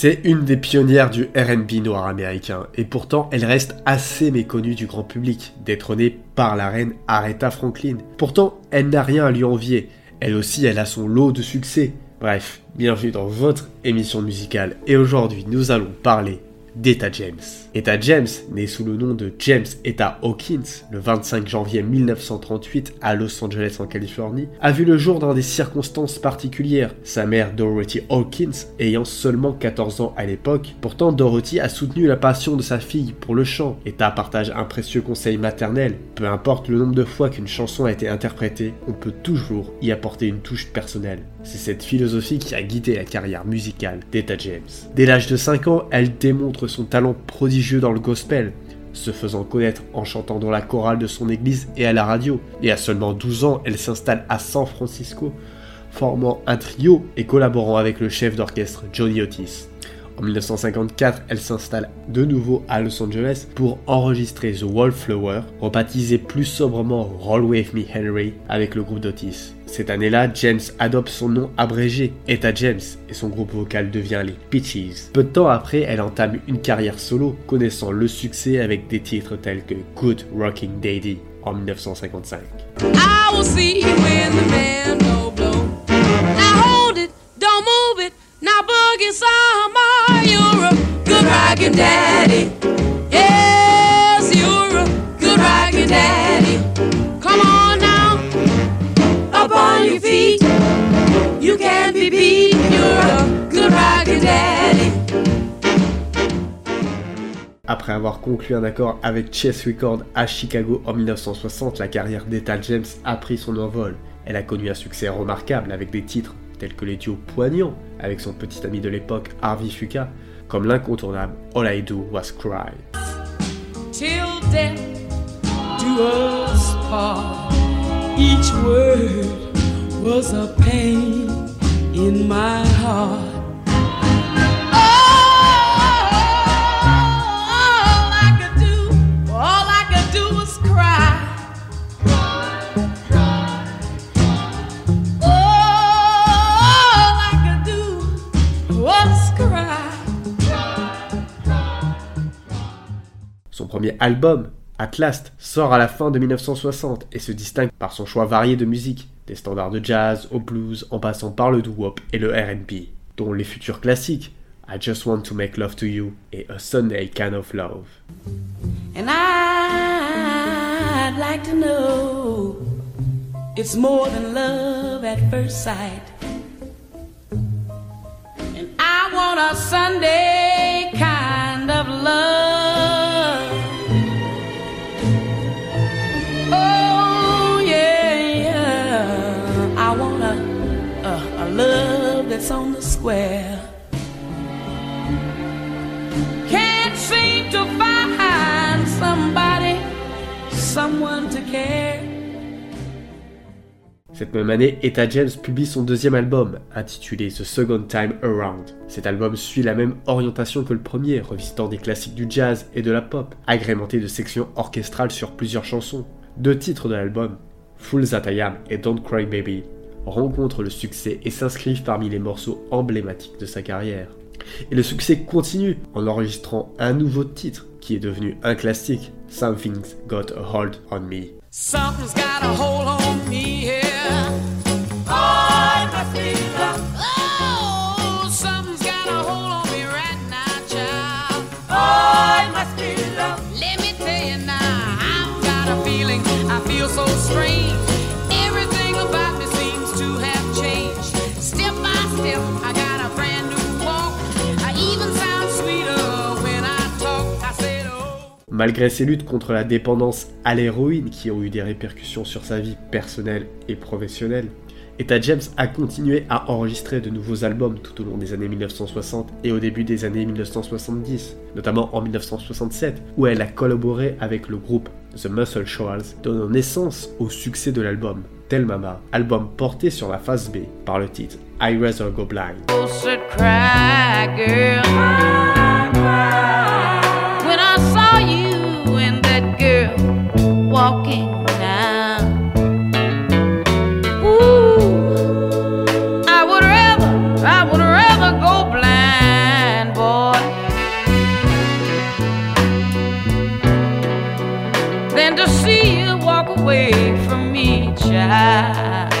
C'est une des pionnières du RB noir américain, et pourtant elle reste assez méconnue du grand public, détrônée par la reine Aretha Franklin. Pourtant, elle n'a rien à lui envier, elle aussi elle a son lot de succès. Bref, bienvenue dans votre émission musicale, et aujourd'hui nous allons parler d'Etta James. Etta James, né sous le nom de James Etta Hawkins le 25 janvier 1938 à Los Angeles en Californie, a vu le jour dans des circonstances particulières, sa mère Dorothy Hawkins ayant seulement 14 ans à l'époque. Pourtant, Dorothy a soutenu la passion de sa fille pour le chant. Etta partage un précieux conseil maternel. Peu importe le nombre de fois qu'une chanson a été interprétée, on peut toujours y apporter une touche personnelle. C'est cette philosophie qui a guidé la carrière musicale d'Etta James. Dès l'âge de 5 ans, elle démontre son talent prodigieux dans le gospel, se faisant connaître en chantant dans la chorale de son église et à la radio. Et à seulement 12 ans, elle s'installe à San Francisco, formant un trio et collaborant avec le chef d'orchestre Johnny Otis. En 1954, elle s'installe de nouveau à Los Angeles pour enregistrer The Wallflower, rebaptisé plus sobrement Roll With Me Henry avec le groupe d'Otis. Cette année-là, James adopte son nom abrégé, Etta James, et son groupe vocal devient les Peaches. Peu de temps après, elle entame une carrière solo, connaissant le succès avec des titres tels que Good Rocking Daddy en 1955. Après avoir conclu un accord avec Chess Records à Chicago en 1960, la carrière d'Etta James a pris son envol. Elle a connu un succès remarquable avec des titres tels que les duos poignants avec son petit ami de l'époque Harvey Fuka, comme l'incontournable All I Do Was Cry. Till death do us part. Each word was a pain in my heart. Premier album, At Last, sort à la fin de 1960 et se distingue par son choix varié de musique, des standards de jazz au blues en passant par le doo-wop et le R&B, dont les futurs classiques I Just Want to Make Love to You et A Sunday a Sunday kind of love. Cette même année, Etta James publie son deuxième album, intitulé The Second Time Around. Cet album suit la même orientation que le premier, revisitant des classiques du jazz et de la pop, agrémenté de sections orchestrales sur plusieurs chansons. Deux titres de l'album, Full That I Am et Don't Cry Baby, rencontrent le succès et s'inscrivent parmi les morceaux emblématiques de sa carrière. Et le succès continue en enregistrant un nouveau titre qui est devenu un classique, Something's Got a Hold on Me. Malgré ses luttes contre la dépendance à l'héroïne qui ont eu des répercussions sur sa vie personnelle et professionnelle, Etta James a continué à enregistrer de nouveaux albums tout au long des années 1960 et au début des années 1970, notamment en 1967 où elle a collaboré avec le groupe The Muscle Shoals, donnant naissance au succès de l'album Tell Mama, album porté sur la face B par le titre I Rather Go Blind. walking now. Ooh, I would rather, I would rather go blind, boy, than to see you walk away from me, child.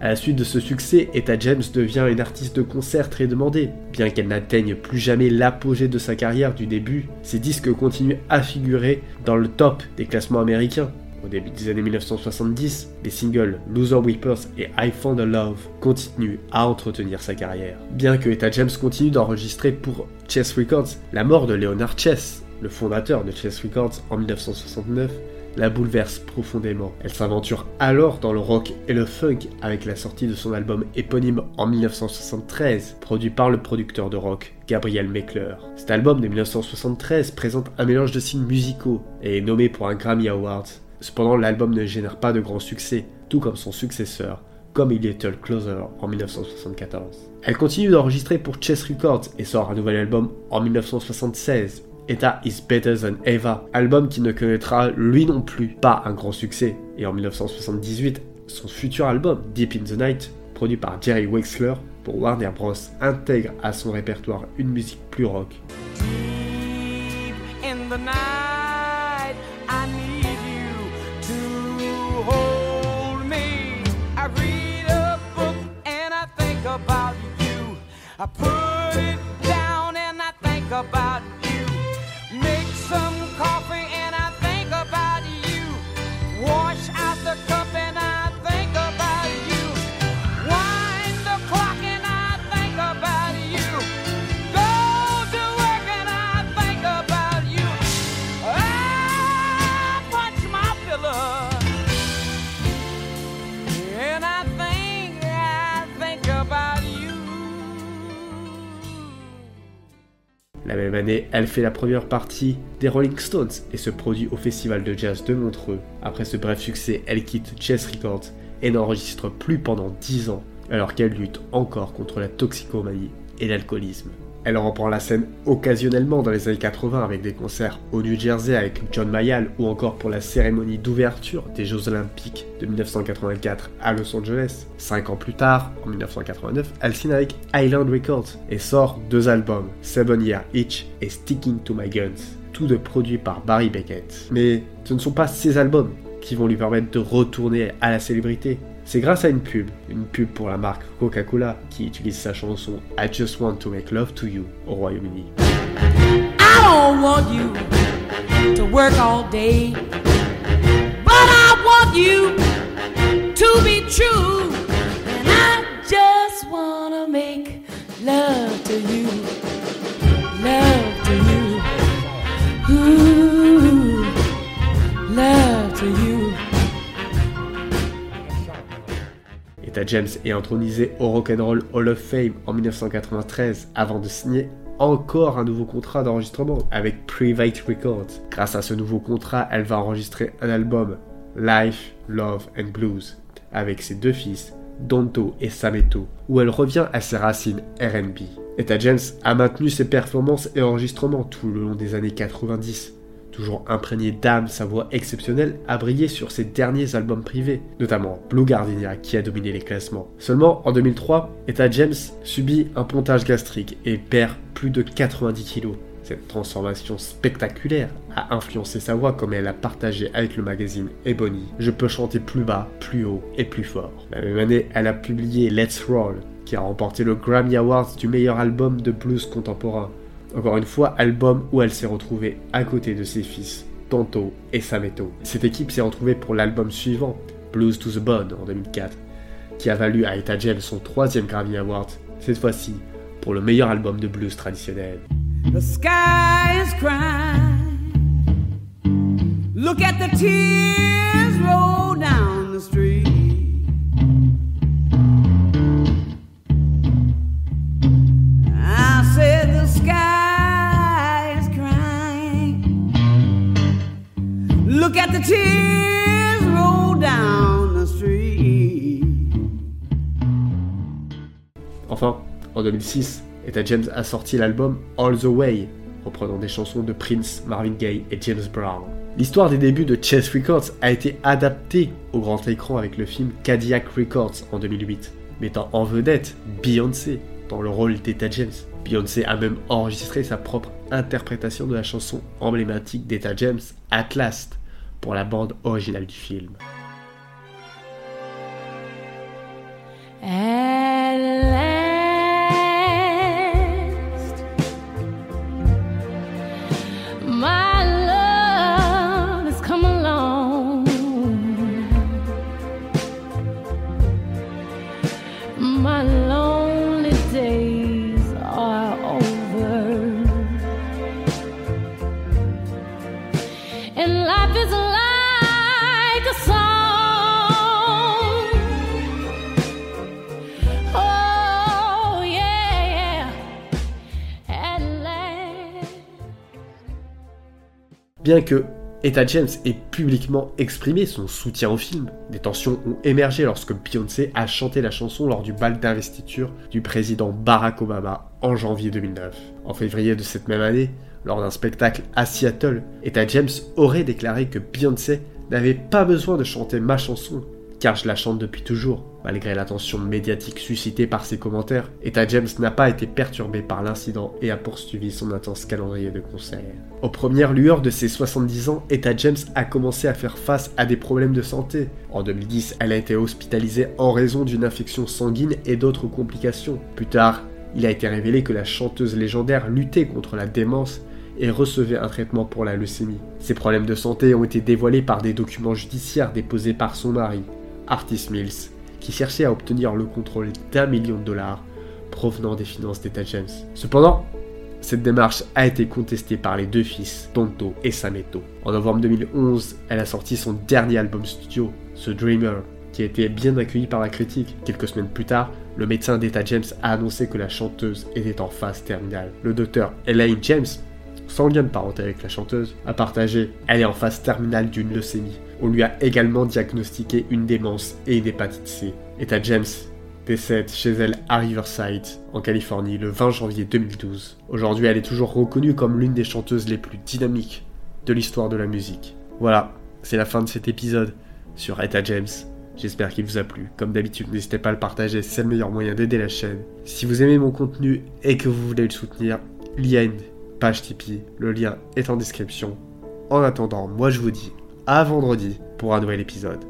À la suite de ce succès, Etta James devient une artiste de concert très demandée. Bien qu'elle n'atteigne plus jamais l'apogée de sa carrière du début, ses disques continuent à figurer dans le top des classements américains. Au début des années 1970, les singles Loser Whippers et I Found a Love continuent à entretenir sa carrière. Bien que Etta James continue d'enregistrer pour Chess Records, la mort de Leonard Chess, le fondateur de Chess Records en 1969, la bouleverse profondément. Elle s'aventure alors dans le rock et le funk avec la sortie de son album éponyme en 1973, produit par le producteur de rock Gabriel Meckler. Cet album de 1973 présente un mélange de signes musicaux et est nommé pour un Grammy Award. Cependant, l'album ne génère pas de grand succès, tout comme son successeur, comme A Little Closer en 1974. Elle continue d'enregistrer pour Chess Records et sort un nouvel album en 1976, Etta is Better Than Eva, album qui ne connaîtra lui non plus pas un grand succès. Et en 1978, son futur album Deep in the Night, produit par Jerry Wexler pour Warner Bros, intègre à son répertoire une musique plus rock. La même année, elle fait la première partie des Rolling Stones et se produit au Festival de Jazz de Montreux. Après ce bref succès, elle quitte Chess Records et n'enregistre plus pendant 10 ans, alors qu'elle lutte encore contre la toxicomanie et l'alcoolisme. Elle reprend la scène occasionnellement dans les années 80 avec des concerts au New Jersey avec John Mayall ou encore pour la cérémonie d'ouverture des Jeux Olympiques de 1984 à Los Angeles. Cinq ans plus tard, en 1989, elle signe avec Island Records et sort deux albums, Seven Year Each et Sticking to My Guns, tous deux produits par Barry Beckett. Mais ce ne sont pas ces albums qui vont lui permettre de retourner à la célébrité. C'est grâce à une pub, une pub pour la marque Coca-Cola qui utilise sa chanson I Just Want to Make Love to You au Royaume-Uni. I don't want you to work all day, but I want you to be true. James est intronisée au Rock'n'Roll Hall of Fame en 1993 avant de signer encore un nouveau contrat d'enregistrement avec Private Records. Grâce à ce nouveau contrat, elle va enregistrer un album Life, Love and Blues avec ses deux fils, Donto et Sameto, où elle revient à ses racines RB. Etta James a maintenu ses performances et enregistrements tout le long des années 90, toujours imprégné d'âme, sa voix exceptionnelle a brillé sur ses derniers albums privés, notamment Blue Gardenia qui a dominé les classements. Seulement en 2003, Etta James subit un pontage gastrique et perd plus de 90 kilos. Cette transformation spectaculaire a influencé sa voix comme elle a partagé avec le magazine Ebony. Je peux chanter plus bas, plus haut et plus fort. La même année, elle a publié Let's Roll, qui a remporté le Grammy Awards du meilleur album de blues contemporain. Encore une fois, album où elle s'est retrouvée à côté de ses fils, Tonto et Sameto. Cette équipe s'est retrouvée pour l'album suivant, Blues to the Bone en 2004, qui a valu à Etta James son troisième Grammy Award, cette fois-ci pour le meilleur album de blues traditionnel. The sky is crying. Look at the tears roll down the street. Enfin, en 2006, Etta James a sorti l'album All the Way, reprenant des chansons de Prince, Marvin Gaye et James Brown. L'histoire des débuts de Chess Records a été adaptée au grand écran avec le film Cadillac Records en 2008, mettant en vedette Beyoncé dans le rôle d'Etta James. Beyoncé a même enregistré sa propre interprétation de la chanson emblématique d'Etta James, At Last, pour la bande originale du film. Bien que Etta James ait publiquement exprimé son soutien au film, des tensions ont émergé lorsque Beyoncé a chanté la chanson lors du bal d'investiture du président Barack Obama en janvier 2009. En février de cette même année, lors d'un spectacle à Seattle, Etta James aurait déclaré que Beyoncé n'avait pas besoin de chanter ma chanson, car je la chante depuis toujours. Malgré l'attention médiatique suscitée par ses commentaires, Etta James n'a pas été perturbée par l'incident et a poursuivi son intense calendrier de concerts. Aux premières lueurs de ses 70 ans, Etta James a commencé à faire face à des problèmes de santé. En 2010, elle a été hospitalisée en raison d'une infection sanguine et d'autres complications. Plus tard, il a été révélé que la chanteuse légendaire luttait contre la démence et recevait un traitement pour la leucémie. Ses problèmes de santé ont été dévoilés par des documents judiciaires déposés par son mari, Artis Mills, qui cherchait à obtenir le contrôle d'un million de dollars provenant des finances d'Eta James. Cependant, cette démarche a été contestée par les deux fils, Tonto et Sameto. En novembre 2011, elle a sorti son dernier album studio, The Dreamer, qui a été bien accueilli par la critique. Quelques semaines plus tard, le médecin d'Eta James a annoncé que la chanteuse était en phase terminale. Le docteur Elaine James, sans lien de parenté avec la chanteuse, a partagé Elle est en phase terminale d'une leucémie. On lui a également diagnostiqué une démence et une hépatite C. Etta James décède chez elle à Riverside, en Californie, le 20 janvier 2012. Aujourd'hui, elle est toujours reconnue comme l'une des chanteuses les plus dynamiques de l'histoire de la musique. Voilà, c'est la fin de cet épisode sur Etta James. J'espère qu'il vous a plu. Comme d'habitude, n'hésitez pas à le partager, c'est le meilleur moyen d'aider la chaîne. Si vous aimez mon contenu et que vous voulez le soutenir, il y a une page Tipeee, le lien est en description. En attendant, moi je vous dis à vendredi pour un nouvel épisode.